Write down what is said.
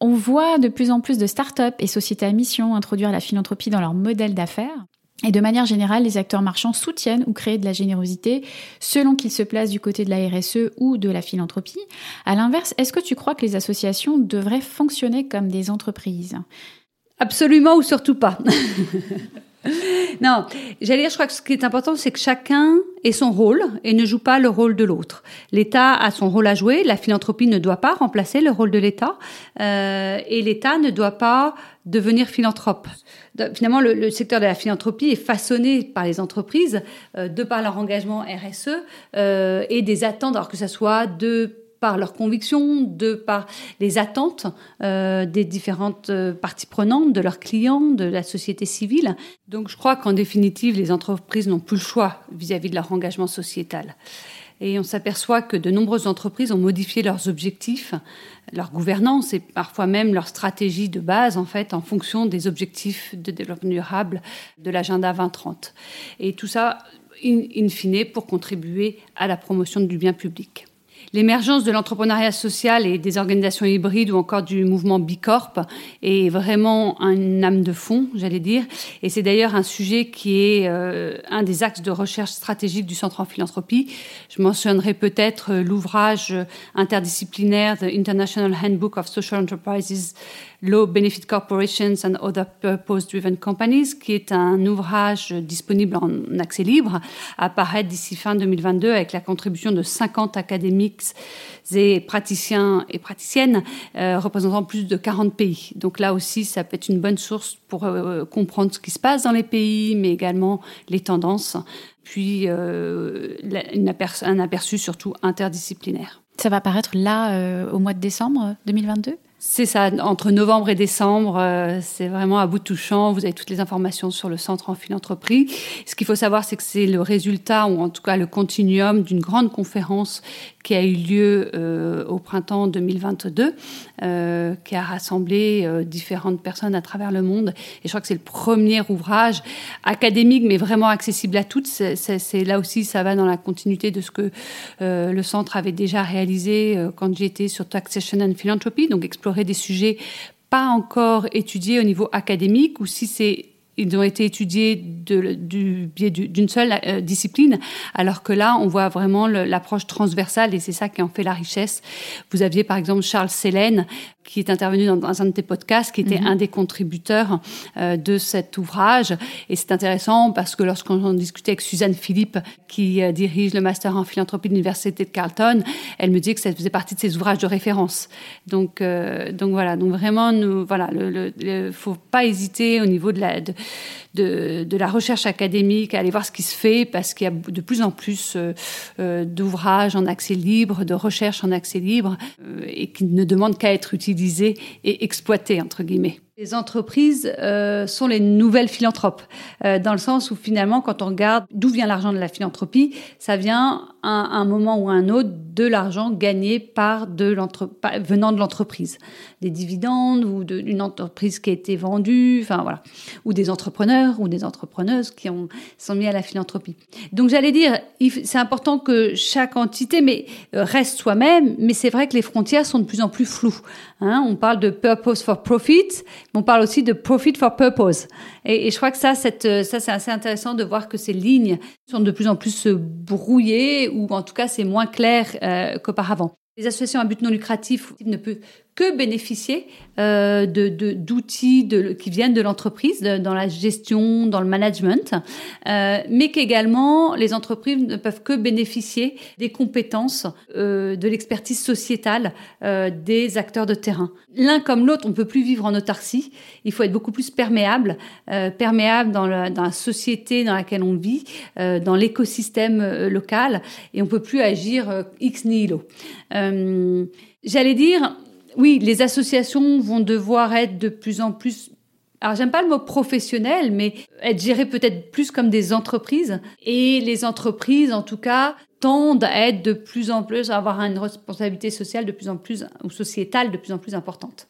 On voit de plus en plus de start-up et sociétés à mission introduire la philanthropie dans leur modèle d'affaires. Et de manière générale, les acteurs marchands soutiennent ou créent de la générosité selon qu'ils se placent du côté de la RSE ou de la philanthropie. À l'inverse, est-ce que tu crois que les associations devraient fonctionner comme des entreprises? Absolument ou surtout pas. non, j'allais dire, je crois que ce qui est important, c'est que chacun ait son rôle et ne joue pas le rôle de l'autre. L'État a son rôle à jouer, la philanthropie ne doit pas remplacer le rôle de l'État, euh, et l'État ne doit pas devenir philanthrope. Finalement, le, secteur de la philanthropie est façonné par les entreprises euh, de par leur engagement RSE euh, et des attentes, alors que ce soit de par leurs convictions, de par les attentes euh, des différentes euh, parties prenantes, de leurs clients, de la société civile. Donc je crois qu'en définitive, les entreprises n'ont plus le choix vis-à-vis de leur engagement sociétal. Et on s'aperçoit que de nombreuses entreprises ont modifié leurs objectifs, leur gouvernance et parfois même leur stratégie de base, en fait, en fonction des objectifs de développement durable de l'agenda 2030. Et tout ça, in fine, pour contribuer à la promotion du bien public. L'émergence de l'entrepreneuriat social et des organisations hybrides ou encore du mouvement Bicorp est vraiment un âme de fond, j'allais dire. Et c'est d'ailleurs un sujet qui est euh, un des axes de recherche stratégique du Centre en philanthropie. Je mentionnerai peut-être euh, l'ouvrage interdisciplinaire The International Handbook of Social Enterprises Low Benefit Corporations and Other Purpose-Driven Companies, qui est un ouvrage disponible en accès libre, apparaître d'ici fin 2022 avec la contribution de 50 académiques et praticiens et praticiennes euh, représentant plus de 40 pays. Donc là aussi, ça peut être une bonne source pour euh, comprendre ce qui se passe dans les pays, mais également les tendances, puis euh, un aperçu surtout interdisciplinaire. Ça va apparaître là au mois de décembre 2022 c'est ça, entre novembre et décembre, euh, c'est vraiment à bout de touchant. Vous avez toutes les informations sur le centre en philanthropie. Ce qu'il faut savoir, c'est que c'est le résultat, ou en tout cas le continuum d'une grande conférence qui a eu lieu euh, au printemps 2022, euh, qui a rassemblé différentes personnes à travers le monde. Et je crois que c'est le premier ouvrage académique, mais vraiment accessible à toutes. C'est là aussi, ça va dans la continuité de ce que le centre avait déjà réalisé quand j'étais sur Taxation and Philanthropy, donc explorer des sujets pas encore étudiés au niveau académique, ou si c'est ils ont été étudiés du biais d'une seule euh, discipline, alors que là, on voit vraiment l'approche transversale et c'est ça qui en fait la richesse. Vous aviez par exemple Charles Sélène, qui est intervenu dans, un de tes podcasts, qui était mhm. un des contributeurs euh, de cet ouvrage. Et c'est intéressant parce que lorsqu'on discutait avec Suzanne Philippe, qui euh, dirige le master en philanthropie de l'Université de Carleton, elle me dit que ça faisait partie de ses ouvrages de référence. Donc, donc voilà, donc vraiment, nous, voilà, le, le, faut pas hésiter au niveau de la, de, de, la recherche académique, aller voir ce qui se fait, parce qu'il y a de plus en plus euh, euh, d'ouvrages en accès libre, de recherche en accès libre, euh, et qui ne demandent qu'à être utilisés et exploités, entre guillemets. Les entreprises sont les nouvelles philanthropes, dans le sens où finalement, quand on regarde d'où vient l'argent de la philanthropie, ça vient à un moment ou un autre de l'argent gagné par de venant de l'entreprise, des dividendes ou d'une entreprise qui a été vendue, enfin voilà, ou des entrepreneurs ou des entrepreneuses qui ont sont mis à la philanthropie. Donc j'allais dire, c'est important que chaque entité mais euh, reste soi-même, mais c'est vrai que les frontières sont de plus en plus floues. Hein. on parle de purpose for profit, mais on parle aussi de profit for purpose. Et, je crois que ça, cette, ça c'est assez intéressant de voir que ces lignes sont de plus en plus brouillées ou en tout cas c'est moins clair euh, qu'auparavant. Les associations à but non lucratif ne peuvent que bénéficier euh, d'outils qui viennent de l'entreprise, dans la gestion, dans le management, euh, mais qu'également les entreprises ne peuvent que bénéficier des compétences, euh, de l'expertise sociétale euh, des acteurs de terrain. L'un comme l'autre, on ne peut plus vivre en autarcie. Il faut être beaucoup plus perméable, perméable dans la, dans la, société dans laquelle on vit, dans l'écosystème local, et on peut plus agir ex nihilo. J'allais dire, oui, les associations vont devoir être de plus en plus alors j'aime pas le mot professionnel, mais être gérées peut-être plus comme des entreprises. Et les entreprises, en tout cas, tendent à être de plus en plus, à avoir une responsabilité sociale de plus en plus, ou sociétale de plus en plus importante.